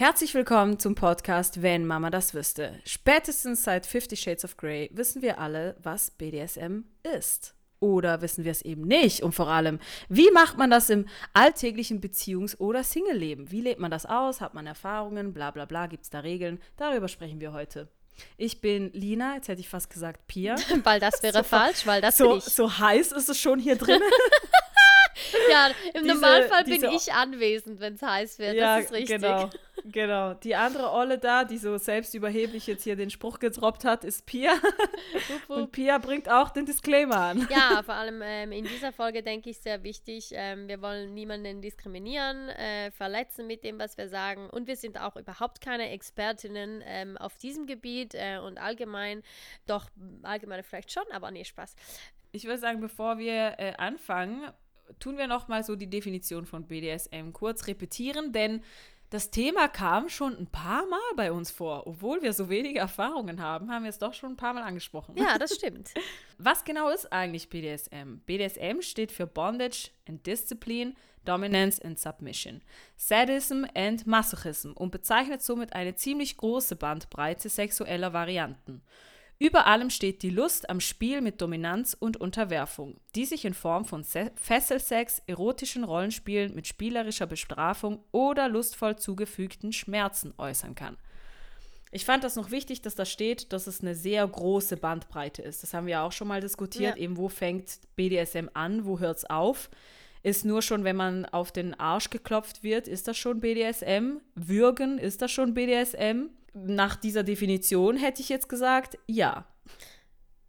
Herzlich willkommen zum Podcast Wenn Mama das wüsste. Spätestens seit Fifty Shades of Grey wissen wir alle, was BDSM ist. Oder wissen wir es eben nicht? Und vor allem, wie macht man das im alltäglichen Beziehungs- oder Single-Leben? Wie lebt man das aus? Hat man Erfahrungen? Bla bla bla. Gibt es da Regeln? Darüber sprechen wir heute. Ich bin Lina, jetzt hätte ich fast gesagt Pia. weil das wäre so, falsch, weil das so. So heiß ist es schon hier drin. ja, im diese, Normalfall bin ich anwesend, wenn es heiß wird. Ja, das ist richtig. Genau. Genau. Die andere Olle da, die so selbstüberheblich jetzt hier den Spruch gedroppt hat, ist Pia. Und Pia bringt auch den Disclaimer an. Ja, vor allem ähm, in dieser Folge denke ich sehr wichtig. Ähm, wir wollen niemanden diskriminieren, äh, verletzen mit dem, was wir sagen. Und wir sind auch überhaupt keine Expertinnen ähm, auf diesem Gebiet äh, und allgemein, doch allgemein vielleicht schon, aber nee, Spaß. Ich würde sagen, bevor wir äh, anfangen, tun wir noch mal so die Definition von BDSM kurz repetieren, denn das Thema kam schon ein paar Mal bei uns vor. Obwohl wir so wenige Erfahrungen haben, haben wir es doch schon ein paar Mal angesprochen. Ja, das stimmt. Was genau ist eigentlich BDSM? BDSM steht für Bondage and Discipline, Dominance and Submission, Sadism and Masochism und bezeichnet somit eine ziemlich große Bandbreite sexueller Varianten. Über allem steht die Lust am Spiel mit Dominanz und Unterwerfung, die sich in Form von Se Fesselsex, erotischen Rollenspielen mit spielerischer Bestrafung oder lustvoll zugefügten Schmerzen äußern kann. Ich fand das noch wichtig, dass da steht, dass es eine sehr große Bandbreite ist. Das haben wir auch schon mal diskutiert. Ja. Eben, wo fängt BDSM an, wo hört es auf? Ist nur schon, wenn man auf den Arsch geklopft wird, ist das schon BDSM? Würgen, ist das schon BDSM? Nach dieser Definition hätte ich jetzt gesagt, ja.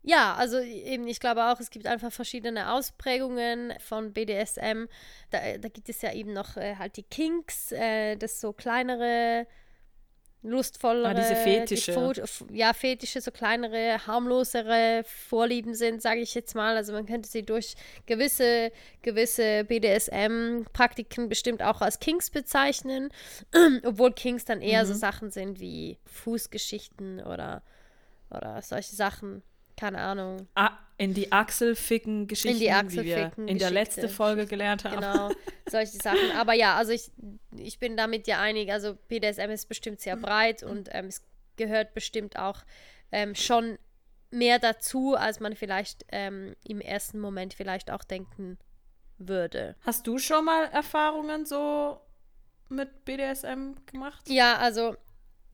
Ja, also eben, ich glaube auch, es gibt einfach verschiedene Ausprägungen von BDSM. Da, da gibt es ja eben noch äh, halt die Kinks, äh, das so kleinere lustvollere, ah, diese Fetische. Ja, Fetische, so kleinere, harmlosere Vorlieben sind, sage ich jetzt mal. Also man könnte sie durch gewisse, gewisse BDSM-Praktiken bestimmt auch als Kings bezeichnen, obwohl Kings dann eher mhm. so Sachen sind wie Fußgeschichten oder, oder solche Sachen keine Ahnung. Ah, in die Achselficken-Geschichten, die Achselficken wie wir in der letzten Folge gelernt haben. Genau, solche Sachen. Aber ja, also ich, ich bin damit ja einig. Also BDSM ist bestimmt sehr breit und ähm, es gehört bestimmt auch ähm, schon mehr dazu, als man vielleicht ähm, im ersten Moment vielleicht auch denken würde. Hast du schon mal Erfahrungen so mit BDSM gemacht? Ja, also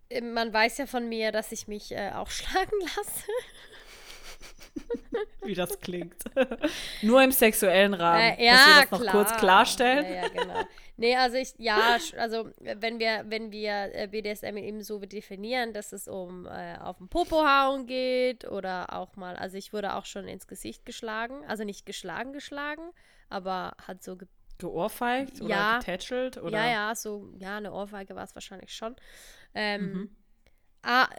äh, man weiß ja von mir, dass ich mich äh, auch schlagen lasse. Wie das klingt. Nur im sexuellen Rahmen. Äh, ja, dass wir das noch klar. kurz klarstellen. Ja, ja, genau. Nee, also ich, ja, also wenn wir, wenn wir äh, BDSM eben so definieren, dass es um äh, auf den Popo hauen geht oder auch mal, also ich wurde auch schon ins Gesicht geschlagen, also nicht geschlagen, geschlagen, aber hat so ge geohrfeigt oder ja, getätschelt oder? Ja, ja, so, ja, eine Ohrfeige war es wahrscheinlich schon. Ähm, mhm ah,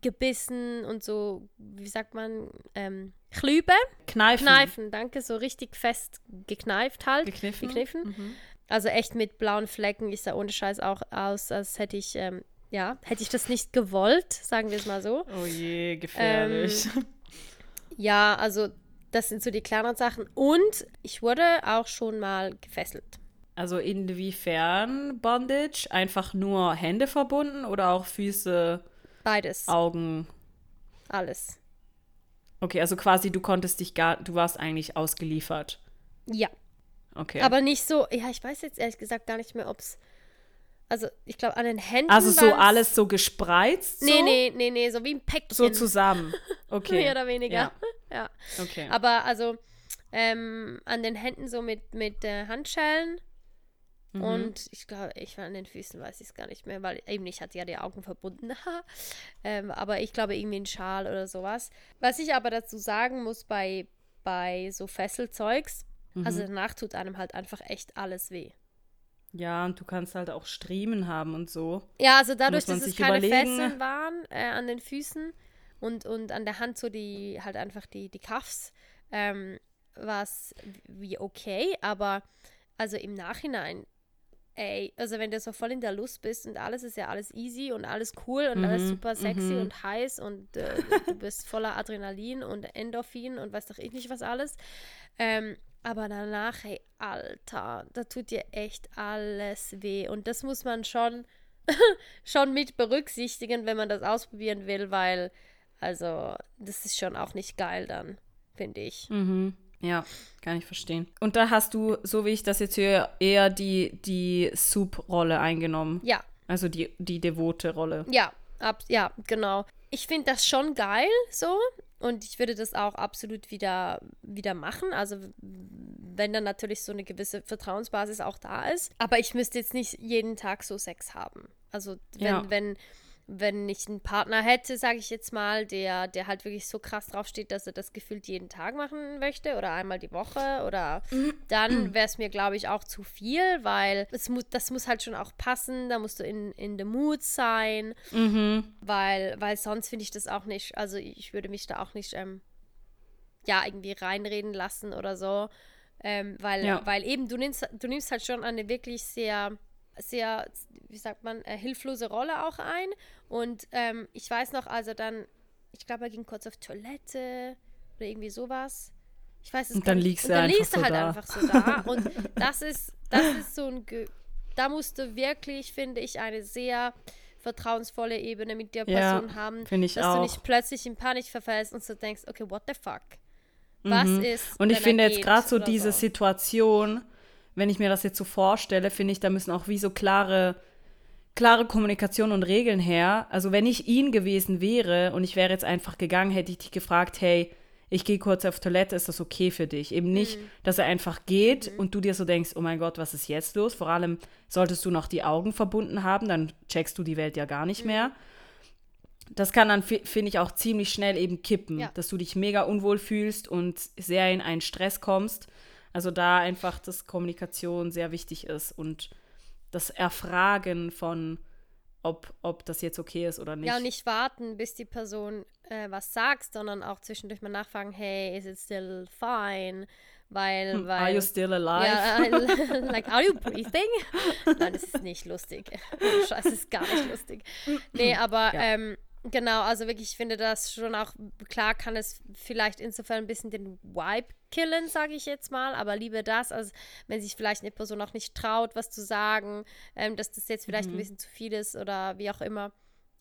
gebissen und so, wie sagt man, ähm, Klübe. Kneifen. Kneifen, danke, so richtig fest gekneift halt. Gekniffen. Gekniffen. Mhm. Also echt mit blauen Flecken. Ich sah ohne Scheiß auch aus, als hätte ich, ähm, ja, hätte ich das nicht gewollt, sagen wir es mal so. Oh je, gefährlich. Ähm, ja, also das sind so die kleineren Sachen. Und ich wurde auch schon mal gefesselt. Also inwiefern Bondage? Einfach nur Hände verbunden oder auch Füße? Beides. Augen. Alles. Okay, also quasi du konntest dich gar, du warst eigentlich ausgeliefert. Ja. Okay. Aber nicht so, ja, ich weiß jetzt ehrlich gesagt gar nicht mehr, ob es, also ich glaube an den Händen. Also so alles so gespreizt? So? Nee, nee, nee, nee, so wie ein Päckchen. So zusammen. Okay. Mehr oder weniger. Ja. ja. Okay. Aber also ähm, an den Händen so mit, mit äh, Handschellen Mhm. Und ich glaube, ich war an den Füßen, weiß ich es gar nicht mehr, weil eben ich hatte ja die Augen verbunden. ähm, aber ich glaube irgendwie ein Schal oder sowas. Was ich aber dazu sagen muss bei, bei so Fesselzeugs, mhm. also danach tut einem halt einfach echt alles weh. Ja, und du kannst halt auch Striemen haben und so. Ja, also dadurch, dass es keine überlegen. Fesseln waren äh, an den Füßen und, und an der Hand so die, halt einfach die, die Cuffs, ähm, war es wie okay, aber also im Nachhinein ey, also wenn du so voll in der Lust bist und alles ist ja alles easy und alles cool und mhm, alles super sexy mhm. und heiß und äh, du bist voller Adrenalin und Endorphin und weiß doch ich nicht was alles. Ähm, aber danach, hey, Alter, da tut dir echt alles weh. Und das muss man schon schon mit berücksichtigen, wenn man das ausprobieren will, weil, also, das ist schon auch nicht geil dann, finde ich. Mhm. Ja, kann ich verstehen. Und da hast du, so wie ich das jetzt höre, eher die, die Soup-Rolle eingenommen. Ja. Also die, die devote Rolle. Ja, ab, ja, genau. Ich finde das schon geil so. Und ich würde das auch absolut wieder, wieder machen. Also wenn dann natürlich so eine gewisse Vertrauensbasis auch da ist. Aber ich müsste jetzt nicht jeden Tag so Sex haben. Also wenn, ja. wenn, wenn ich einen Partner hätte, sage ich jetzt mal, der, der halt wirklich so krass draufsteht, dass er das gefühlt jeden Tag machen möchte oder einmal die Woche oder dann wäre es mir, glaube ich, auch zu viel, weil es mu das muss halt schon auch passen, da musst du in, in the mood sein, mhm. weil, weil sonst finde ich das auch nicht, also ich würde mich da auch nicht, ähm, ja, irgendwie reinreden lassen oder so, ähm, weil, ja. weil eben du nimmst, du nimmst halt schon eine wirklich sehr sehr, wie sagt man, äh, hilflose Rolle auch ein. Und ähm, ich weiß noch, also dann, ich glaube, er ging kurz auf Toilette oder irgendwie sowas. Ich weiß es Und dann liegst du halt da. einfach so da. Und das ist, das ist so ein, Ge da musst du wirklich, finde ich, eine sehr vertrauensvolle Ebene mit der Person ja, haben, dass auch. du nicht plötzlich in Panik verfällst und so denkst, okay, what the fuck? Was mhm. ist? Und ich finde jetzt gerade so diese so. Situation, wenn ich mir das jetzt so vorstelle, finde ich, da müssen auch wie so klare, klare Kommunikation und Regeln her. Also wenn ich ihn gewesen wäre und ich wäre jetzt einfach gegangen, hätte ich dich gefragt, hey, ich gehe kurz auf Toilette, ist das okay für dich? Eben nicht, mhm. dass er einfach geht mhm. und du dir so denkst, oh mein Gott, was ist jetzt los? Vor allem solltest du noch die Augen verbunden haben, dann checkst du die Welt ja gar nicht mhm. mehr. Das kann dann, finde ich, auch ziemlich schnell eben kippen, ja. dass du dich mega unwohl fühlst und sehr in einen Stress kommst. Also da einfach, dass Kommunikation sehr wichtig ist und das Erfragen von, ob, ob das jetzt okay ist oder nicht. Ja, und nicht warten, bis die Person äh, was sagt, sondern auch zwischendurch mal nachfragen, hey, is it still fine? Weil, hm, weil Are you still alive? Ja, like, are you breathing? Nein, das ist nicht lustig. Scheiße, ist gar nicht lustig. Nee, aber ja. ähm, Genau, also wirklich, ich finde das schon auch, klar kann es vielleicht insofern ein bisschen den Vibe killen, sage ich jetzt mal, aber lieber das, als wenn sich vielleicht eine Person auch nicht traut, was zu sagen, ähm, dass das jetzt vielleicht mhm. ein bisschen zu viel ist oder wie auch immer,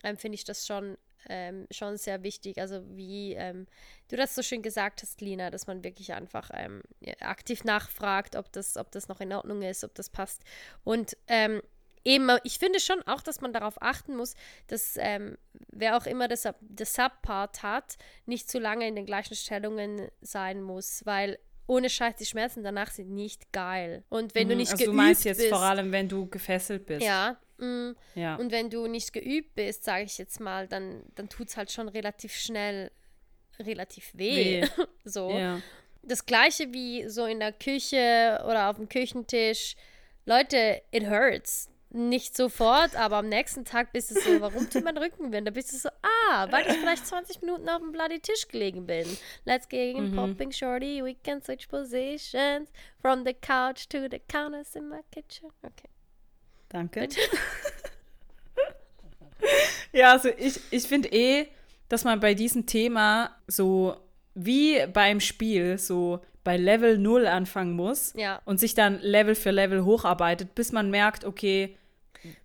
ähm, finde ich das schon, ähm, schon sehr wichtig. Also wie ähm, du das so schön gesagt hast, Lina, dass man wirklich einfach ähm, aktiv nachfragt, ob das, ob das noch in Ordnung ist, ob das passt. Und ähm, eben, ich finde schon auch, dass man darauf achten muss, dass ähm, wer auch immer das, das Subpart hat, nicht zu lange in den gleichen Stellungen sein muss, weil ohne Scheiß, die Schmerzen danach sind nicht geil. Und wenn mhm, du nicht also geübt bist. Du meinst jetzt bist, vor allem, wenn du gefesselt bist. Ja. Mh, ja. Und wenn du nicht geübt bist, sage ich jetzt mal, dann, dann tut es halt schon relativ schnell relativ weh. weh. so. Ja. Das gleiche wie so in der Küche oder auf dem Küchentisch. Leute, it hurts nicht sofort, aber am nächsten Tag bist du so, warum tut mein Rücken weh? Da bist du so, ah, weil ich vielleicht 20 Minuten auf dem bloody Tisch gelegen bin. Let's get in mhm. popping shorty, we can switch positions from the couch to the counters in my kitchen. Okay. Danke. ja, also ich, ich finde eh, dass man bei diesem Thema so wie beim Spiel so bei Level 0 anfangen muss ja. und sich dann Level für Level hocharbeitet, bis man merkt, okay,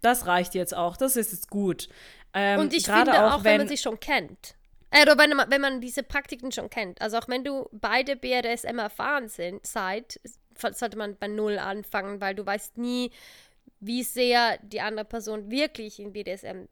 das reicht jetzt auch, das ist jetzt gut. Ähm, und ich finde auch, auch wenn, wenn, man sich schon kennt. Äh, oder wenn, wenn man diese Praktiken schon kennt. Also auch wenn du beide BDSM erfahren sind, seid, sollte man bei Null anfangen, weil du weißt nie, wie sehr die andere Person wirklich in BDSM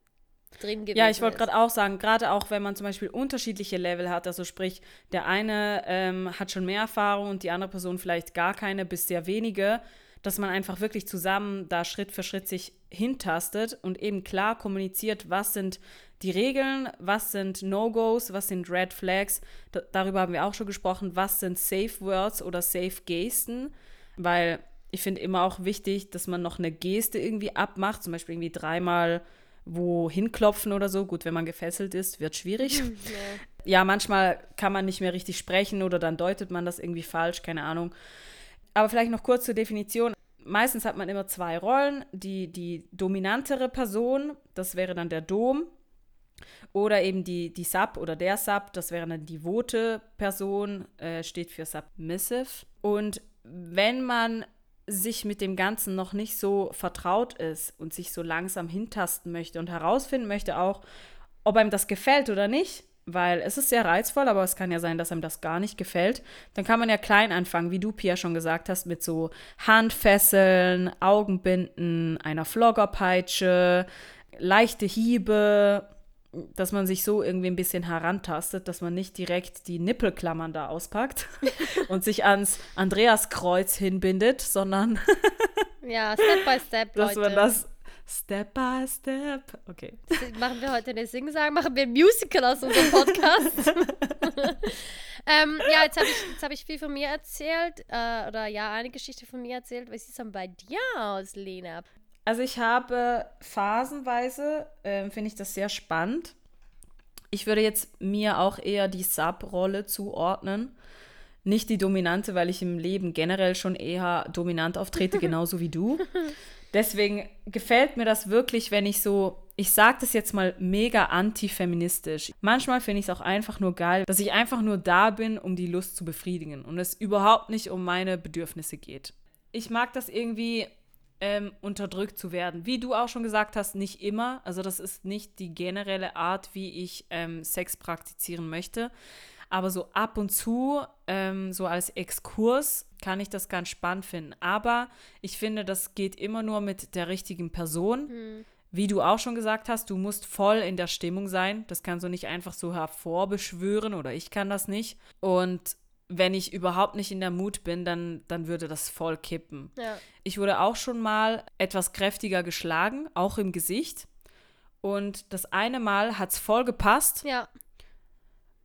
drin gewesen Ja, ich wollte gerade auch sagen, gerade auch wenn man zum Beispiel unterschiedliche Level hat, also sprich, der eine ähm, hat schon mehr Erfahrung und die andere Person vielleicht gar keine bis sehr wenige, dass man einfach wirklich zusammen da Schritt für Schritt sich hintastet und eben klar kommuniziert, was sind die Regeln, was sind No-Gos, was sind Red Flags. D darüber haben wir auch schon gesprochen, was sind Safe Words oder Safe Gesten, weil ich finde immer auch wichtig, dass man noch eine Geste irgendwie abmacht, zum Beispiel irgendwie dreimal wo hinklopfen oder so. Gut, wenn man gefesselt ist, wird schwierig. Mhm, ja, manchmal kann man nicht mehr richtig sprechen oder dann deutet man das irgendwie falsch, keine Ahnung. Aber vielleicht noch kurz zur Definition. Meistens hat man immer zwei Rollen. Die, die dominantere Person, das wäre dann der Dom. Oder eben die, die Sub oder der Sub, das wäre dann die vote Person, äh, steht für Submissive. Und wenn man sich mit dem Ganzen noch nicht so vertraut ist und sich so langsam hintasten möchte und herausfinden möchte auch, ob einem das gefällt oder nicht, weil es ist sehr reizvoll, aber es kann ja sein, dass einem das gar nicht gefällt, dann kann man ja klein anfangen, wie du, Pia, schon gesagt hast, mit so Handfesseln, Augenbinden, einer Floggerpeitsche, leichte Hiebe, dass man sich so irgendwie ein bisschen herantastet, dass man nicht direkt die Nippelklammern da auspackt und sich ans Andreaskreuz hinbindet, sondern ja, Step by Step, Leute. Dass man das Step by Step. Okay. Machen wir heute eine Sing-Sang, machen wir ein Musical aus unserem Podcast. ähm, ja, jetzt habe ich, hab ich viel von mir erzählt. Äh, oder ja, eine Geschichte von mir erzählt. Wie sieht es dann bei dir aus, Lena? Also ich habe phasenweise, äh, finde ich das sehr spannend. Ich würde jetzt mir auch eher die Sub-Rolle zuordnen. Nicht die dominante, weil ich im Leben generell schon eher dominant auftrete, genauso wie du. Deswegen gefällt mir das wirklich, wenn ich so, ich sage das jetzt mal mega antifeministisch. Manchmal finde ich es auch einfach nur geil, dass ich einfach nur da bin, um die Lust zu befriedigen und es überhaupt nicht um meine Bedürfnisse geht. Ich mag das irgendwie, ähm, unterdrückt zu werden. Wie du auch schon gesagt hast, nicht immer. Also das ist nicht die generelle Art, wie ich ähm, Sex praktizieren möchte. Aber so ab und zu, ähm, so als Exkurs, kann ich das ganz spannend finden. Aber ich finde, das geht immer nur mit der richtigen Person. Mhm. Wie du auch schon gesagt hast, du musst voll in der Stimmung sein. Das kannst du nicht einfach so hervorbeschwören oder ich kann das nicht. Und wenn ich überhaupt nicht in der Mut bin, dann, dann würde das voll kippen. Ja. Ich wurde auch schon mal etwas kräftiger geschlagen, auch im Gesicht. Und das eine Mal hat es voll gepasst. Ja.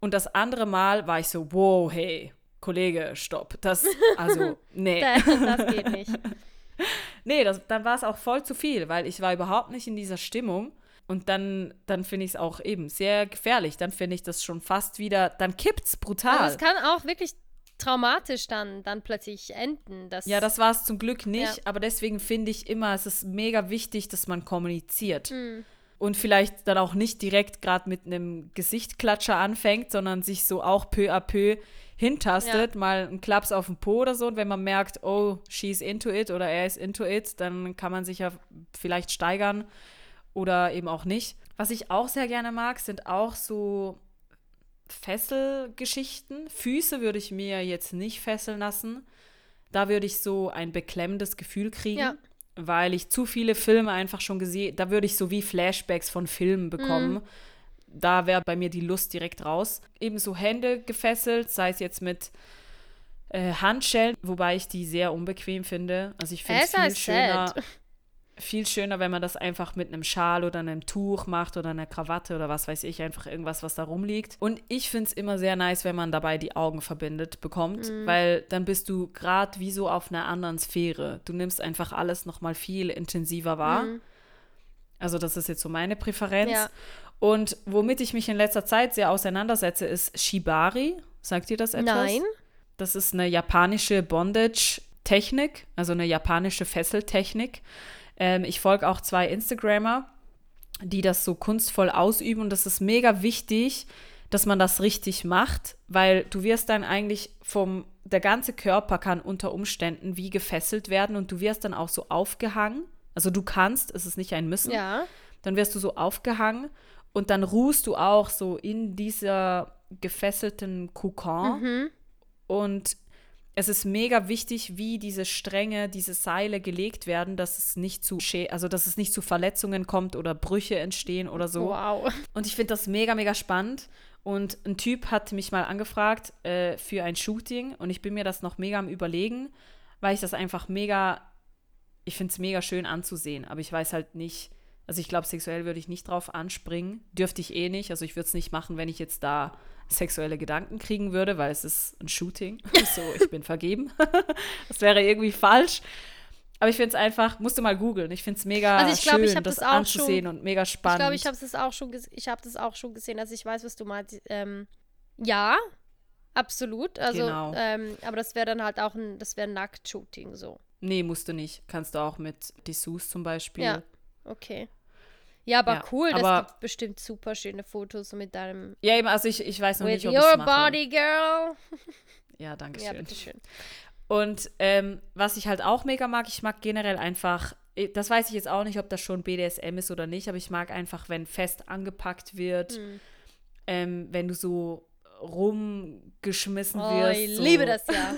Und das andere Mal war ich so, wow, hey, Kollege, stopp. Das, also, nee. das geht nicht. nee, das, dann war es auch voll zu viel, weil ich war überhaupt nicht in dieser Stimmung. Und dann, dann finde ich es auch eben sehr gefährlich. Dann finde ich das schon fast wieder, dann kippt es brutal. Also es kann auch wirklich traumatisch dann, dann plötzlich enden. Dass ja, das war es zum Glück nicht, ja. aber deswegen finde ich immer, es ist mega wichtig, dass man kommuniziert. Mhm. Und vielleicht dann auch nicht direkt gerade mit einem Gesichtklatscher anfängt, sondern sich so auch peu à peu hintastet, ja. mal einen Klaps auf den Po oder so. Und wenn man merkt, oh, she's into it oder er ist into it, dann kann man sich ja vielleicht steigern oder eben auch nicht. Was ich auch sehr gerne mag, sind auch so Fesselgeschichten. Füße würde ich mir jetzt nicht fesseln lassen. Da würde ich so ein beklemmendes Gefühl kriegen, ja. Weil ich zu viele Filme einfach schon gesehen, da würde ich so wie Flashbacks von Filmen bekommen. Mhm. Da wäre bei mir die Lust direkt raus. Ebenso Hände gefesselt, sei es jetzt mit äh, Handschellen, wobei ich die sehr unbequem finde. Also ich finde es viel schöner. Sad viel schöner, wenn man das einfach mit einem Schal oder einem Tuch macht oder einer Krawatte oder was weiß ich, einfach irgendwas, was da rumliegt. Und ich finde es immer sehr nice, wenn man dabei die Augen verbindet bekommt, mhm. weil dann bist du gerade wie so auf einer anderen Sphäre. Du nimmst einfach alles nochmal viel intensiver wahr. Mhm. Also das ist jetzt so meine Präferenz. Ja. Und womit ich mich in letzter Zeit sehr auseinandersetze, ist Shibari. Sagt ihr das etwas? Nein. Das ist eine japanische Bondage-Technik, also eine japanische Fesseltechnik. Ähm, ich folge auch zwei Instagrammer, die das so kunstvoll ausüben und das ist mega wichtig, dass man das richtig macht, weil du wirst dann eigentlich vom, der ganze Körper kann unter Umständen wie gefesselt werden und du wirst dann auch so aufgehangen. Also du kannst, es ist nicht ein Müssen. Ja. Dann wirst du so aufgehangen und dann ruhst du auch so in dieser gefesselten Kokon. Mhm. Und es ist mega wichtig, wie diese Stränge, diese Seile gelegt werden, dass es nicht zu also dass es nicht zu Verletzungen kommt oder Brüche entstehen oder so. Wow. Und ich finde das mega, mega spannend. Und ein Typ hat mich mal angefragt äh, für ein Shooting und ich bin mir das noch mega am überlegen, weil ich das einfach mega, ich finde es mega schön anzusehen, aber ich weiß halt nicht, also ich glaube, sexuell würde ich nicht drauf anspringen, dürfte ich eh nicht, also ich würde es nicht machen, wenn ich jetzt da sexuelle Gedanken kriegen würde, weil es ist ein Shooting. so, ich bin vergeben. das wäre irgendwie falsch. Aber ich finde es einfach, musst du mal googeln. Ich finde es mega also ich glaub, schön, ich das, das anzusehen schon, und mega spannend. Ich glaube, ich habe das auch schon, ich habe das auch schon gesehen. Also ich weiß, was du meinst. Ähm, ja, absolut. Also, genau. ähm, aber das wäre dann halt auch ein, das wäre Nackt-Shooting so. Nee, musst du nicht. Kannst du auch mit Dessous zum Beispiel. Ja, okay. Ja, aber ja, cool, aber das gibt bestimmt super schöne Fotos mit deinem. Ja, eben, also ich, ich weiß noch nicht, ob your body, girl. Ja, danke schön. Ja, bitteschön. Und ähm, was ich halt auch mega mag, ich mag generell einfach, das weiß ich jetzt auch nicht, ob das schon BDSM ist oder nicht, aber ich mag einfach, wenn fest angepackt wird, mhm. ähm, wenn du so rumgeschmissen oh, wirst. Ich so. liebe das ja.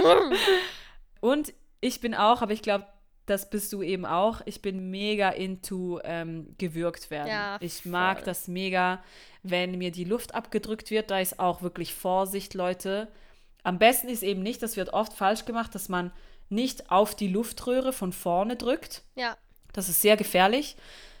Und ich bin auch, aber ich glaube, das bist du eben auch. Ich bin mega into ähm, gewürgt werden. Ja, ich mag das mega, wenn mir die Luft abgedrückt wird. Da ist auch wirklich Vorsicht, Leute. Am besten ist eben nicht, das wird oft falsch gemacht, dass man nicht auf die Luftröhre von vorne drückt. Ja. Das ist sehr gefährlich.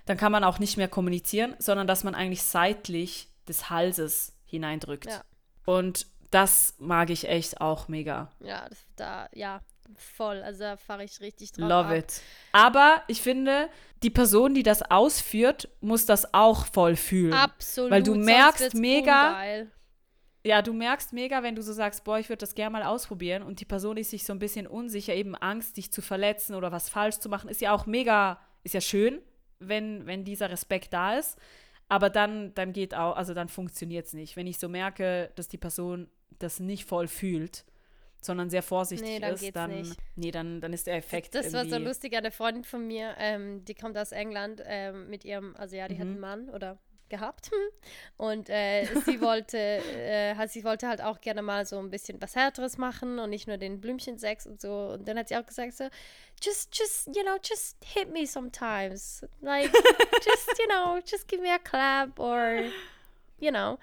Dann kann man auch nicht mehr kommunizieren, sondern dass man eigentlich seitlich des Halses hineindrückt. Ja. Und das mag ich echt auch mega. Ja, da, ja, voll. Also da fahre ich richtig drauf. Love ab. it. Aber ich finde, die Person, die das ausführt, muss das auch voll fühlen. Absolut. Weil du merkst mega. Ungeil. Ja, du merkst mega, wenn du so sagst, boah, ich würde das gerne mal ausprobieren und die Person ist sich so ein bisschen unsicher, eben Angst, dich zu verletzen oder was falsch zu machen, ist ja auch mega, ist ja schön, wenn, wenn dieser Respekt da ist. Aber dann, dann geht auch, also dann funktioniert es nicht. Wenn ich so merke, dass die Person das nicht voll fühlt, sondern sehr vorsichtig nee, dann ist, dann, nicht. nee, dann, dann ist der Effekt. Das war so lustig, eine Freundin von mir, ähm, die kommt aus England ähm, mit ihrem, also ja, die mhm. hat einen Mann oder gehabt und äh, sie wollte äh, sie wollte halt auch gerne mal so ein bisschen was härteres machen und nicht nur den Blümchensex und so und dann hat sie auch gesagt so just just you know just hit me sometimes like just you know just give me a clap or you know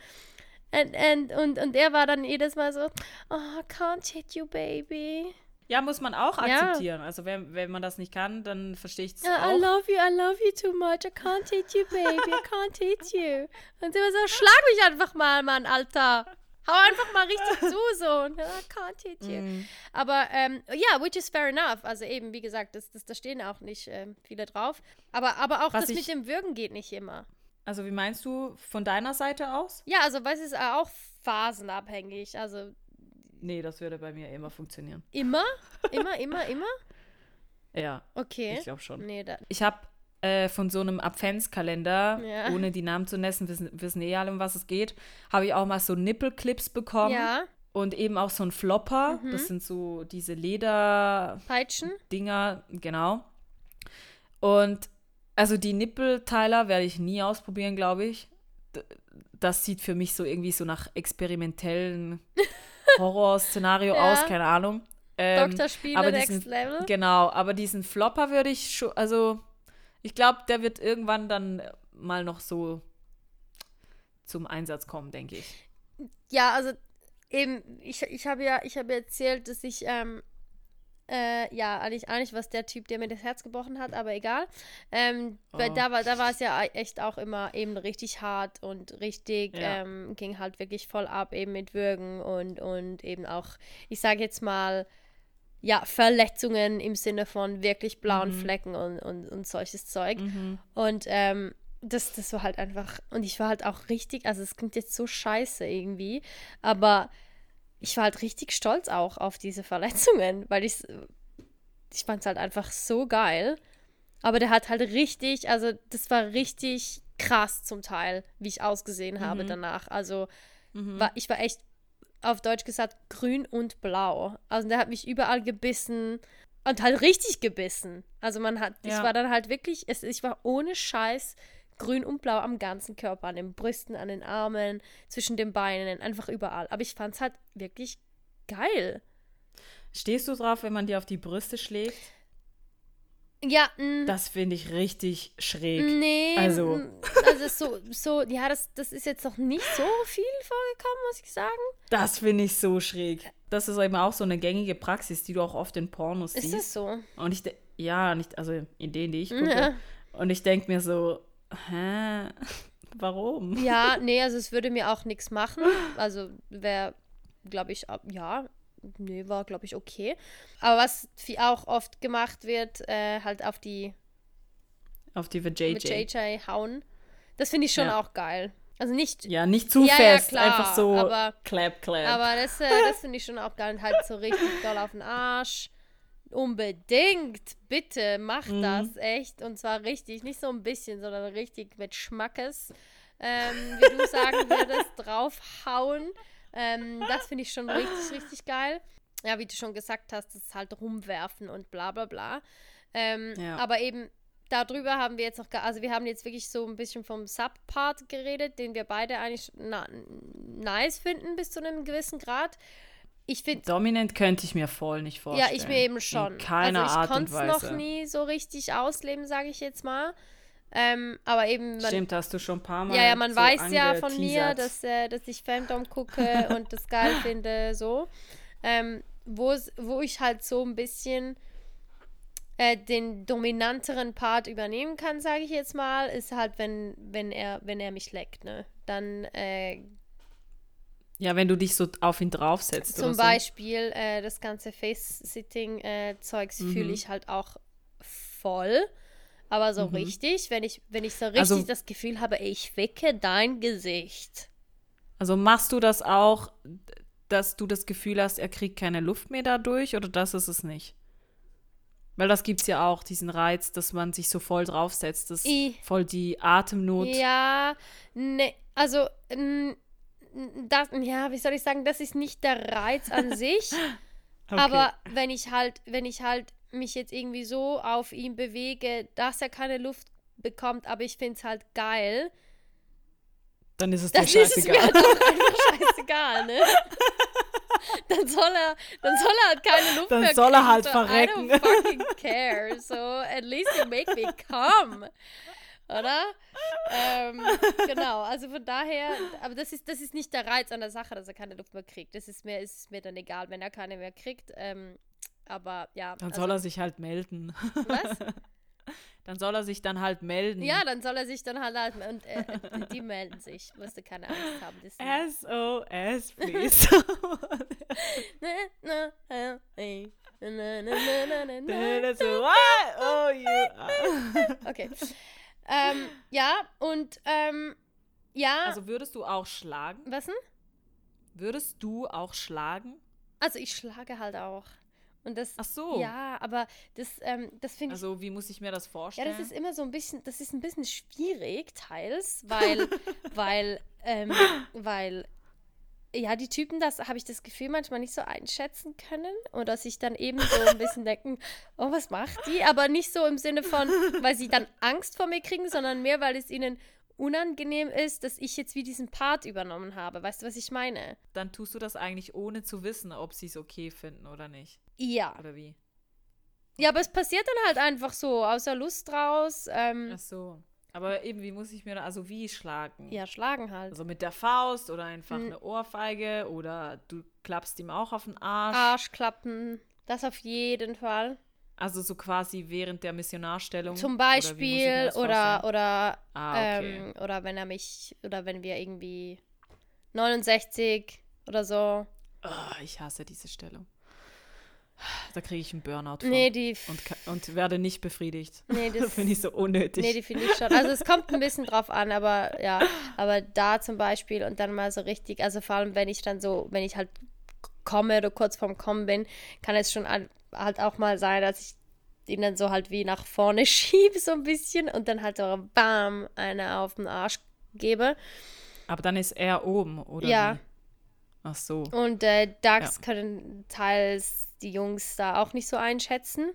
And, and, und, und er war dann jedes Mal so, oh, can't hit you, baby. Ja, muss man auch akzeptieren. Ja. Also wenn, wenn man das nicht kann, dann verstehe ich es yeah, auch. I love you, I love you too much. I can't hit you, baby. I can't hit you. Und immer so, schlag mich einfach mal, Mann, Alter. Hau einfach mal richtig zu, so. I can't hit you. Mm. Aber ähm, ja, which is fair enough. Also eben, wie gesagt, das, das, da stehen auch nicht äh, viele drauf. Aber, aber auch Was das mit dem Würgen geht nicht immer. Also wie meinst du von deiner Seite aus? Ja, also weil es ist auch phasenabhängig. Also Nee, das würde bei mir immer funktionieren. Immer? Immer, immer, immer? Ja. Okay. Ich glaube schon. Nee, ich habe äh, von so einem Adventskalender, ja. ohne die Namen zu nennen, wissen, wissen eh alle, um was es geht, habe ich auch mal so Nippelclips bekommen. Ja. Und eben auch so ein Flopper. Mhm. Das sind so diese Leder... Peitschen? Dinger, genau. Und also die Nippelteiler werde ich nie ausprobieren, glaube ich. Das sieht für mich so irgendwie so nach experimentellen Horrorszenario ja. aus, keine Ahnung. Ähm, Doktorspiele Next diesen, Level. Genau, aber diesen Flopper würde ich schon, also ich glaube, der wird irgendwann dann mal noch so zum Einsatz kommen, denke ich. Ja, also eben, ich, ich habe ja, ich habe erzählt, dass ich ähm, äh, ja, eigentlich, eigentlich was der Typ, der mir das Herz gebrochen hat, aber egal. Ähm, oh. Da war da war es ja echt auch immer eben richtig hart und richtig, ja. ähm, ging halt wirklich voll ab, eben mit Würgen und, und eben auch, ich sage jetzt mal, ja, Verletzungen im Sinne von wirklich blauen mhm. Flecken und, und, und solches Zeug. Mhm. Und ähm, das, das war halt einfach, und ich war halt auch richtig, also es klingt jetzt so scheiße irgendwie, aber ich war halt richtig stolz auch auf diese Verletzungen, weil ich ich fand es halt einfach so geil. Aber der hat halt richtig, also das war richtig krass zum Teil, wie ich ausgesehen habe mhm. danach. Also mhm. war, ich war echt auf Deutsch gesagt grün und blau. Also der hat mich überall gebissen und halt richtig gebissen. Also man hat, ja. ich war dann halt wirklich, es, ich war ohne Scheiß grün und blau am ganzen Körper, an den Brüsten, an den Armen, zwischen den Beinen, einfach überall. Aber ich fand es halt wirklich geil. Stehst du drauf, wenn man dir auf die Brüste schlägt? Ja, mh. Das finde ich richtig schräg. Nee. Also, also so, so, ja, das, das ist jetzt noch nicht so viel vorgekommen, muss ich sagen. Das finde ich so schräg. Das ist eben auch so eine gängige Praxis, die du auch oft in Pornos ist siehst. Ist das so? Und ich, ja, nicht, also in denen, die ich gucke. Ja. Und ich denke mir so, hä? Warum? Ja, nee, also es würde mir auch nichts machen. Also wäre, glaube ich, ja, nee, war, glaube ich, okay. Aber was auch oft gemacht wird, äh, halt auf die auf die VJJ hauen. Das finde ich schon ja. auch geil. Also nicht. Ja, nicht zu ja, fest, ja, einfach so aber, clap, clap. Aber das, äh, das finde ich schon auch geil. Und halt so richtig doll auf den Arsch. Unbedingt, bitte, mach mhm. das echt. Und zwar richtig, nicht so ein bisschen, sondern richtig mit Schmackes. Ähm, wie du sagen würdest, draufhauen. Ähm, das finde ich schon richtig, richtig geil. ja, wie du schon gesagt hast, das halt rumwerfen und bla bla bla. Ähm, ja. Aber eben darüber haben wir jetzt noch, also wir haben jetzt wirklich so ein bisschen vom Subpart geredet, den wir beide eigentlich nice finden bis zu einem gewissen Grad. Ich finde. Dominant könnte ich mir voll nicht vorstellen. Ja, ich mir eben schon. In keiner also ich konnte es noch nie so richtig ausleben, sage ich jetzt mal. Ähm, aber eben. Man, Stimmt, hast du schon ein paar Mal. Ja, ja, man so weiß ja von mir, dass, äh, dass ich Fandom gucke und das geil finde, so. Ähm, wo ich halt so ein bisschen äh, den dominanteren Part übernehmen kann, sage ich jetzt mal, ist halt, wenn, wenn er, wenn er mich leckt, ne? Dann äh, ja, wenn du dich so auf ihn draufsetzt. Zum Beispiel so. äh, das ganze Face-Sitting-Zeugs mhm. fühle ich halt auch voll. Aber so mhm. richtig, wenn ich, wenn ich so richtig also, das Gefühl habe, ich wecke dein Gesicht. Also machst du das auch, dass du das Gefühl hast, er kriegt keine Luft mehr dadurch oder das ist es nicht? Weil das gibt es ja auch, diesen Reiz, dass man sich so voll draufsetzt, dass I, voll die Atemnot. Ja, ne, also das, ja, wie soll ich sagen, das ist nicht der Reiz an sich. okay. Aber wenn ich halt, wenn ich halt mich jetzt irgendwie so auf ihn bewege, dass er keine Luft bekommt, aber ich finde es halt geil. Dann ist es dir scheißegal. Ist es mir halt einfach scheißegal, ne? dann soll er, dann soll er halt keine Luft dann mehr Dann soll er halt so, verrecken. I don't fucking care. So, at least you make me come oder? ähm, genau, also von daher, aber das ist, das ist nicht der Reiz an der Sache, dass er keine Luft mehr kriegt. Das ist mir, ist mir dann egal, wenn er keine mehr kriegt. Ähm, aber ja. Dann also, soll er sich halt melden. Was? Dann soll er sich dann halt melden. Ja, dann soll er sich dann halt, halt und äh, die melden sich. Musst du keine Angst haben. SOS, please. oh, you. Okay. Ähm, ja, und ähm, ja. Also würdest du auch schlagen? Was denn? Würdest du auch schlagen? Also ich schlage halt auch. Und das, Ach so. Ja, aber das, ähm, das finde ich. Also, wie muss ich mir das vorstellen? Ja, das ist immer so ein bisschen, das ist ein bisschen schwierig, teils, weil, weil, ähm, weil ja, die Typen, das habe ich das Gefühl, manchmal nicht so einschätzen können oder sich dann eben so ein bisschen denken, oh, was macht die? Aber nicht so im Sinne von, weil sie dann Angst vor mir kriegen, sondern mehr, weil es ihnen unangenehm ist, dass ich jetzt wie diesen Part übernommen habe. Weißt du, was ich meine? Dann tust du das eigentlich ohne zu wissen, ob sie es okay finden oder nicht. Ja. Oder wie? Ja, aber es passiert dann halt einfach so, außer Lust raus. Ähm, Ach so. Aber eben, wie muss ich mir da, also wie schlagen? Ja, schlagen halt. Also mit der Faust oder einfach hm. eine Ohrfeige oder du klappst ihm auch auf den Arsch. Arschklappen, das auf jeden Fall. Also so quasi während der Missionarstellung. Zum Beispiel oder oder oder, ah, okay. ähm, oder wenn er mich oder wenn wir irgendwie 69 oder so. Oh, ich hasse diese Stellung. Da kriege ich einen Burnout von. Nee, die und, und werde nicht befriedigt. Nee, das finde ich so unnötig. Nee, die finde ich schon. Also es kommt ein bisschen drauf an, aber ja, aber da zum Beispiel und dann mal so richtig, also vor allem wenn ich dann so, wenn ich halt komme oder kurz vorm Kommen bin, kann es schon halt auch mal sein, dass ich ihn dann so halt wie nach vorne schiebe so ein bisschen und dann halt so bam, eine auf den Arsch gebe. Aber dann ist er oben, oder? Ja. Wie? Ach so. Und äh, Ducks ja. können teils die Jungs da auch nicht so einschätzen.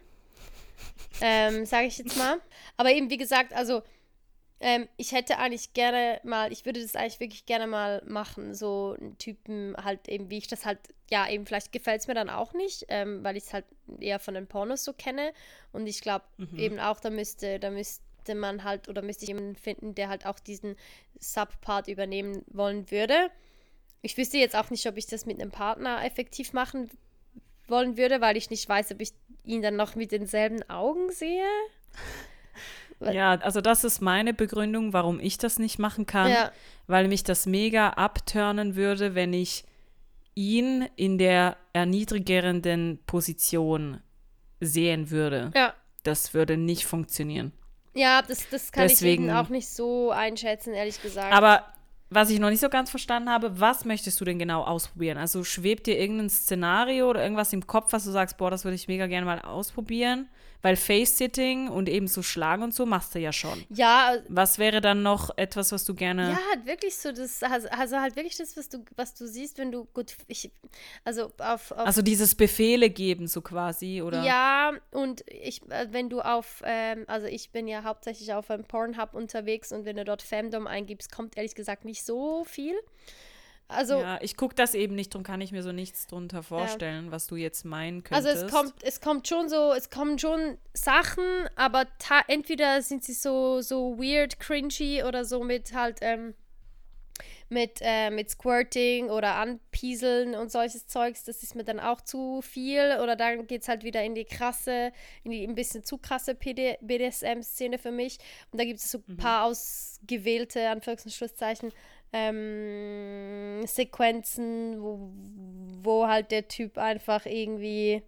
ähm, sage ich jetzt mal. Aber eben, wie gesagt, also ähm, ich hätte eigentlich gerne mal, ich würde das eigentlich wirklich gerne mal machen, so einen Typen halt eben, wie ich das halt, ja, eben vielleicht gefällt es mir dann auch nicht, ähm, weil ich es halt eher von den Pornos so kenne. Und ich glaube mhm. eben auch, da müsste, da müsste man halt, oder müsste ich jemanden finden, der halt auch diesen Subpart übernehmen wollen würde. Ich wüsste jetzt auch nicht, ob ich das mit einem Partner effektiv machen wollen würde, weil ich nicht weiß, ob ich ihn dann noch mit denselben Augen sehe. Ja, also das ist meine Begründung, warum ich das nicht machen kann, ja. weil mich das mega abturnen würde, wenn ich ihn in der erniedrigenden Position sehen würde. Ja. Das würde nicht funktionieren. Ja, das, das kann Deswegen, ich eben auch nicht so einschätzen, ehrlich gesagt. Aber was ich noch nicht so ganz verstanden habe, was möchtest du denn genau ausprobieren? Also schwebt dir irgendein Szenario oder irgendwas im Kopf, was du sagst, boah, das würde ich mega gerne mal ausprobieren? Weil Face-Sitting und eben so Schlagen und so machst du ja schon. Ja. Was wäre dann noch etwas, was du gerne. Ja, halt wirklich so, das, also, also halt wirklich das, was du, was du siehst, wenn du gut. Ich, also auf, auf Also dieses Befehle geben, so quasi, oder? Ja, und ich, äh, wenn du auf, ähm, also ich bin ja hauptsächlich auf einem Pornhub unterwegs und wenn du dort Femdom eingibst, kommt ehrlich gesagt nicht so viel. Also, ja, ich gucke das eben nicht, darum kann ich mir so nichts drunter vorstellen, ja. was du jetzt meinen könntest. Also es kommt, es kommt schon so, es kommen schon Sachen, aber entweder sind sie so, so weird, cringy oder so mit halt, ähm, mit, äh, mit Squirting oder Anpieseln und solches Zeugs, das ist mir dann auch zu viel. Oder dann geht es halt wieder in die krasse, in die ein bisschen zu krasse BDSM-Szene für mich. Und da gibt es so ein mhm. paar ausgewählte, Anführungs- und Schlusszeichen, ähm, Sequenzen, wo, wo halt der Typ einfach irgendwie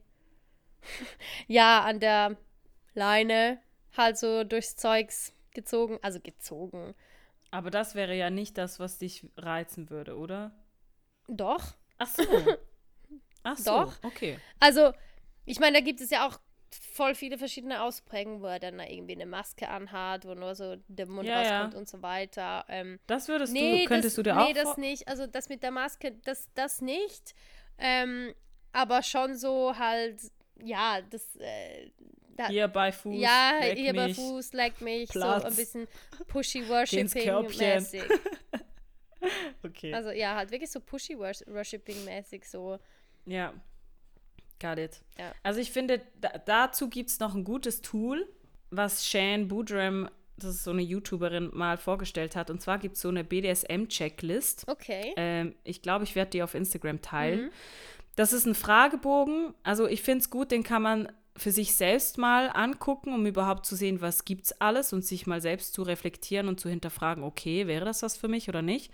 ja an der Leine halt so durchs Zeugs gezogen, also gezogen. Aber das wäre ja nicht das, was dich reizen würde, oder? Doch. Ach so. Ach so, Doch. okay. Also, ich meine, da gibt es ja auch voll viele verschiedene Ausprägungen, wo er dann irgendwie eine Maske anhat, wo nur so der Mund ja, rauskommt ja. und so weiter. Ähm, das würdest nee, du, könntest das, du dir auch Nee, das nicht. Also das mit der Maske, das, das nicht. Ähm, aber schon so halt, ja, das. Äh, da, hier bei Fuß. Ja, hier mich, bei Fuß, leck mich. Platz. So ein bisschen pushy worshipping-mäßig. okay. Also ja, halt wirklich so pushy worshipping-mäßig so. Ja. Got it. Ja. Also ich finde, da, dazu gibt es noch ein gutes Tool, was Shane Boodram, das ist so eine YouTuberin, mal vorgestellt hat. Und zwar gibt es so eine BDSM-Checklist. Okay. Ähm, ich glaube, ich werde die auf Instagram teilen. Mhm. Das ist ein Fragebogen. Also ich finde es gut, den kann man für sich selbst mal angucken, um überhaupt zu sehen, was gibt es alles und sich mal selbst zu reflektieren und zu hinterfragen, okay, wäre das was für mich oder nicht.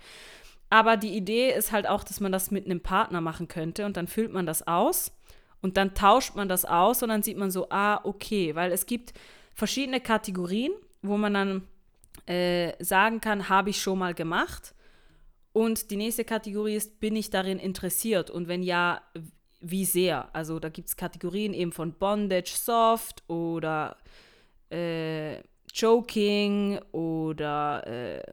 Aber die Idee ist halt auch, dass man das mit einem Partner machen könnte und dann füllt man das aus und dann tauscht man das aus und dann sieht man so, ah, okay, weil es gibt verschiedene Kategorien, wo man dann äh, sagen kann, habe ich schon mal gemacht. Und die nächste Kategorie ist, bin ich darin interessiert? Und wenn ja, wie sehr? Also da gibt es Kategorien eben von Bondage Soft oder äh, Choking oder äh,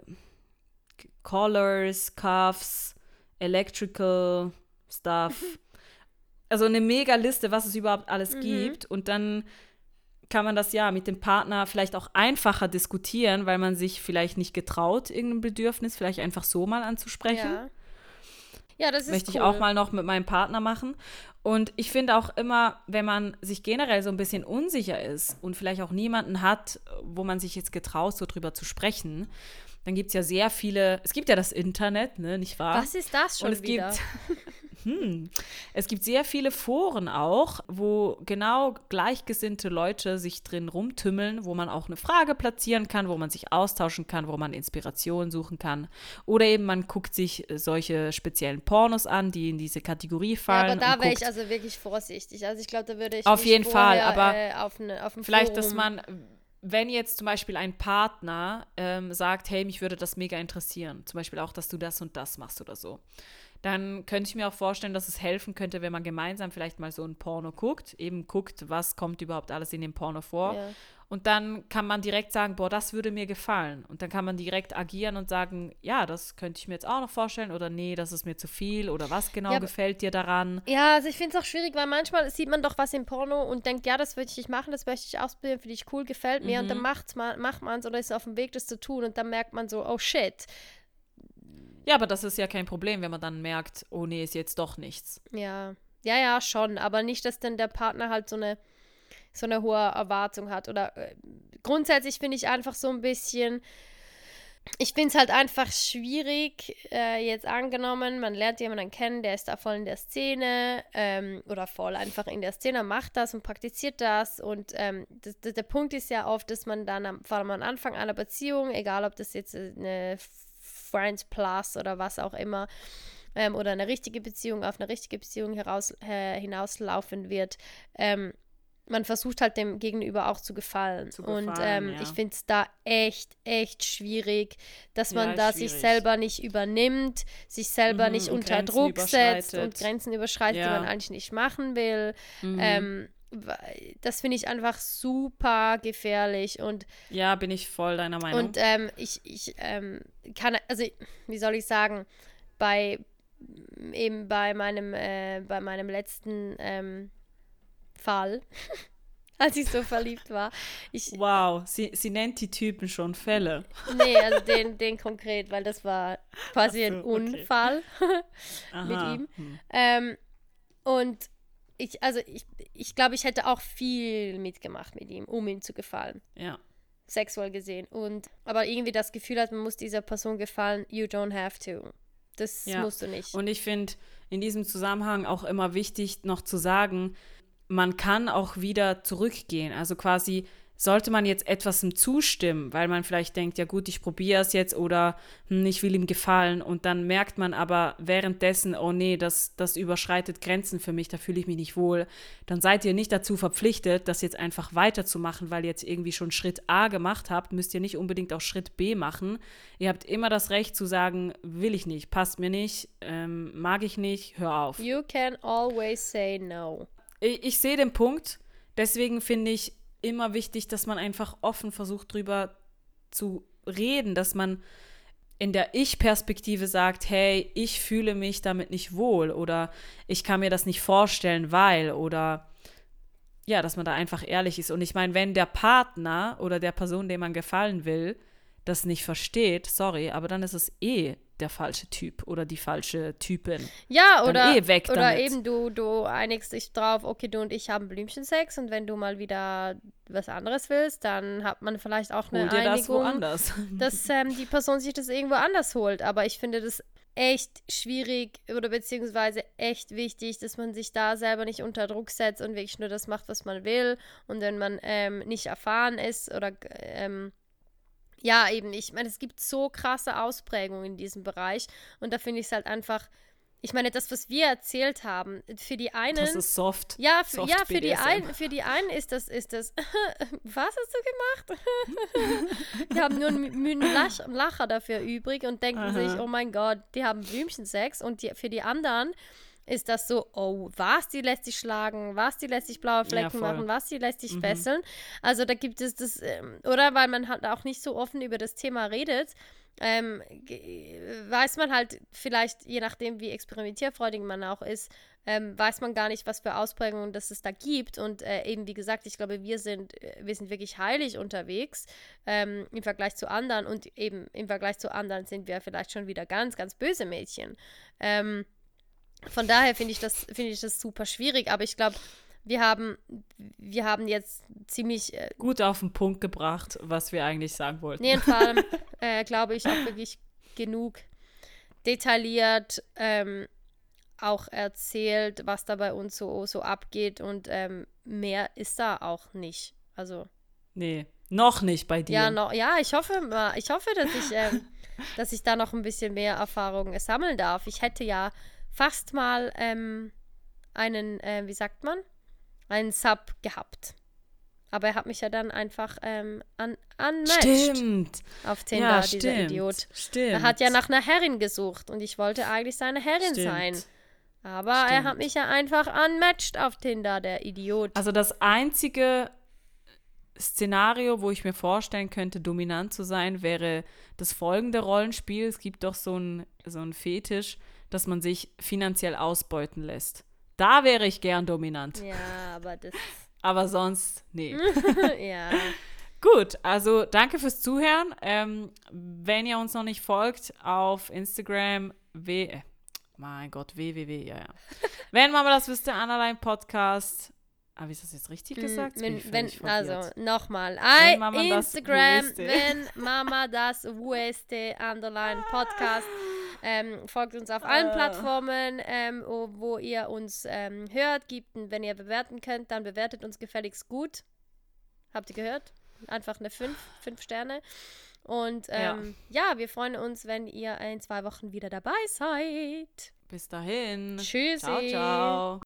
Collars, Cuffs, Electrical Stuff. Also eine mega Liste, was es überhaupt alles mhm. gibt. Und dann kann man das ja mit dem Partner vielleicht auch einfacher diskutieren, weil man sich vielleicht nicht getraut, irgendein Bedürfnis vielleicht einfach so mal anzusprechen. Ja. Ja, das ist Möchte cool. ich auch mal noch mit meinem Partner machen. Und ich finde auch immer, wenn man sich generell so ein bisschen unsicher ist und vielleicht auch niemanden hat, wo man sich jetzt getraut, so drüber zu sprechen, dann gibt es ja sehr viele, es gibt ja das Internet, ne, nicht wahr? Was ist das schon und es wieder? Gibt, hm, es gibt sehr viele Foren auch, wo genau gleichgesinnte Leute sich drin rumtümmeln, wo man auch eine Frage platzieren kann, wo man sich austauschen kann, wo man Inspiration suchen kann. Oder eben man guckt sich solche speziellen Pornos an, die in diese Kategorie fallen. Ja, aber da wäre ich also wirklich vorsichtig. Also ich glaube, da würde ich auf jeden Fall, aber äh, auf, eine, auf vielleicht, Forum dass man wenn jetzt zum Beispiel ein Partner ähm, sagt, hey, mich würde das mega interessieren, zum Beispiel auch, dass du das und das machst oder so, dann könnte ich mir auch vorstellen, dass es helfen könnte, wenn man gemeinsam vielleicht mal so ein Porno guckt, eben guckt, was kommt überhaupt alles in dem Porno vor. Ja. Und dann kann man direkt sagen, boah, das würde mir gefallen. Und dann kann man direkt agieren und sagen, ja, das könnte ich mir jetzt auch noch vorstellen oder nee, das ist mir zu viel oder was genau ja, gefällt dir daran. Ja, also ich finde es auch schwierig, weil manchmal sieht man doch was im Porno und denkt, ja, das würde ich machen, das möchte ich ausprobieren, finde ich cool, gefällt mir. Mhm. Und dann mal, macht man es oder ist auf dem Weg, das zu tun. Und dann merkt man so, oh shit. Ja, aber das ist ja kein Problem, wenn man dann merkt, oh nee, ist jetzt doch nichts. Ja, ja, ja, schon. Aber nicht, dass dann der Partner halt so eine so eine hohe Erwartung hat. Oder äh, grundsätzlich finde ich einfach so ein bisschen, ich finde es halt einfach schwierig, äh, jetzt angenommen, man lernt jemanden kennen, der ist da voll in der Szene ähm, oder voll einfach in der Szene, macht das und praktiziert das. Und ähm, das, das, der Punkt ist ja oft, dass man dann am, vor allem am Anfang einer Beziehung, egal ob das jetzt eine Friends Plus oder was auch immer, ähm, oder eine richtige Beziehung auf eine richtige Beziehung heraus, äh, hinauslaufen wird, ähm, man versucht halt dem Gegenüber auch zu gefallen. Zu gefallen und ähm, ja. ich finde es da echt, echt schwierig, dass man ja, da schwierig. sich selber nicht übernimmt, sich selber mhm, nicht unter Druck setzt und Grenzen überschreitet, ja. die man eigentlich nicht machen will. Mhm. Ähm, das finde ich einfach super gefährlich und ja, bin ich voll deiner Meinung. Und ähm, ich, ich ähm, kann, also wie soll ich sagen, bei eben bei meinem, äh, bei meinem letzten ähm, Fall, als ich so verliebt war. Ich, wow, sie, sie nennt die Typen schon Fälle. nee, also den, den konkret, weil das war quasi so, ein Unfall mit ihm. Hm. Ähm, und ich, also ich, ich glaube, ich hätte auch viel mitgemacht mit ihm, um ihm zu gefallen. Ja. Sexuell gesehen. Und aber irgendwie das Gefühl hat, man muss dieser Person gefallen, you don't have to. Das ja. musst du nicht. Und ich finde in diesem Zusammenhang auch immer wichtig, noch zu sagen, man kann auch wieder zurückgehen. Also quasi sollte man jetzt etwas zustimmen, weil man vielleicht denkt, ja gut, ich probiere es jetzt oder hm, ich will ihm gefallen und dann merkt man aber währenddessen, oh nee, das, das überschreitet Grenzen für mich, da fühle ich mich nicht wohl, dann seid ihr nicht dazu verpflichtet, das jetzt einfach weiterzumachen, weil ihr jetzt irgendwie schon Schritt A gemacht habt, müsst ihr nicht unbedingt auch Schritt B machen. Ihr habt immer das Recht zu sagen, will ich nicht, passt mir nicht, ähm, mag ich nicht, hör auf. You can always say no ich, ich sehe den Punkt. Deswegen finde ich immer wichtig, dass man einfach offen versucht, drüber zu reden, dass man in der Ich-Perspektive sagt, hey, ich fühle mich damit nicht wohl oder ich kann mir das nicht vorstellen, weil oder ja, dass man da einfach ehrlich ist. Und ich meine, wenn der Partner oder der Person, dem man gefallen will, das nicht versteht, sorry, aber dann ist es eh der falsche Typ oder die falsche Typin. Ja, oder, eh weg oder eben du, du einigst dich drauf, okay, du und ich haben Blümchensex und wenn du mal wieder was anderes willst, dann hat man vielleicht auch eine Hol dir Einigung, das dass ähm, die Person sich das irgendwo anders holt. Aber ich finde das echt schwierig oder beziehungsweise echt wichtig, dass man sich da selber nicht unter Druck setzt und wirklich nur das macht, was man will. Und wenn man ähm, nicht erfahren ist oder ähm, ja, eben, ich meine, es gibt so krasse Ausprägungen in diesem Bereich und da finde ich es halt einfach, ich meine, das, was wir erzählt haben, für die einen. Das ist soft. Ja, für, soft ja, für, die, ein, für die einen ist das, ist das, was hast du gemacht? die haben nur einen müden Lacher dafür übrig und denken Aha. sich, oh mein Gott, die haben Blümchensex und die, für die anderen ist das so, oh, was, die lässt sich schlagen, was, die lässt sich blaue Flecken ja, machen, was, die lässt sich mhm. fesseln. Also da gibt es das, ähm, oder weil man halt auch nicht so offen über das Thema redet, ähm, weiß man halt vielleicht, je nachdem, wie experimentierfreudig man auch ist, ähm, weiß man gar nicht, was für Ausprägungen das es da gibt. Und äh, eben, wie gesagt, ich glaube, wir sind, äh, wir sind wirklich heilig unterwegs ähm, im Vergleich zu anderen. Und eben im Vergleich zu anderen sind wir vielleicht schon wieder ganz, ganz böse Mädchen. Ähm, von daher finde ich, das, find ich das super schwierig, aber ich glaube, wir haben, wir haben jetzt ziemlich äh, gut auf den Punkt gebracht, was wir eigentlich sagen wollten. Nee, vor allem äh, glaube ich auch wirklich genug detailliert ähm, auch erzählt, was da bei uns so, so abgeht und ähm, mehr ist da auch nicht. Also. Nee, noch nicht bei dir. Ja, no, ja ich hoffe ich hoffe, dass ich, ähm, dass ich da noch ein bisschen mehr Erfahrungen sammeln darf. Ich hätte ja fast mal ähm, einen, äh, wie sagt man, einen Sub gehabt. Aber er hat mich ja dann einfach ähm, an, unmatched stimmt. auf Tinder, ja, dieser stimmt. Idiot. Stimmt. Er hat ja nach einer Herrin gesucht und ich wollte eigentlich seine Herrin stimmt. sein. Aber stimmt. er hat mich ja einfach unmatched auf Tinder, der Idiot. Also das einzige Szenario, wo ich mir vorstellen könnte, dominant zu sein, wäre das folgende Rollenspiel. Es gibt doch so ein, so ein Fetisch, dass man sich finanziell ausbeuten lässt. Da wäre ich gern dominant. Ja, aber das. aber sonst, nee. ja. Gut, also danke fürs Zuhören. Ähm, wenn ihr uns noch nicht folgt auf Instagram, w. Äh, mein Gott, www, ja, ja. wenn Mama das wüsste, Annaline Podcast. Aber ah, ist das jetzt richtig gesagt? Wenn, wenn, also nochmal. Instagram, wenn Mama das wüsste, Underline Podcast. Ähm, folgt uns auf allen ah. Plattformen, ähm, wo ihr uns ähm, hört. Gibt, wenn ihr bewerten könnt, dann bewertet uns gefälligst gut. Habt ihr gehört? Einfach eine 5, 5 Sterne. Und ähm, ja. ja, wir freuen uns, wenn ihr in zwei Wochen wieder dabei seid. Bis dahin. Tschüssi. Ciao, ciao.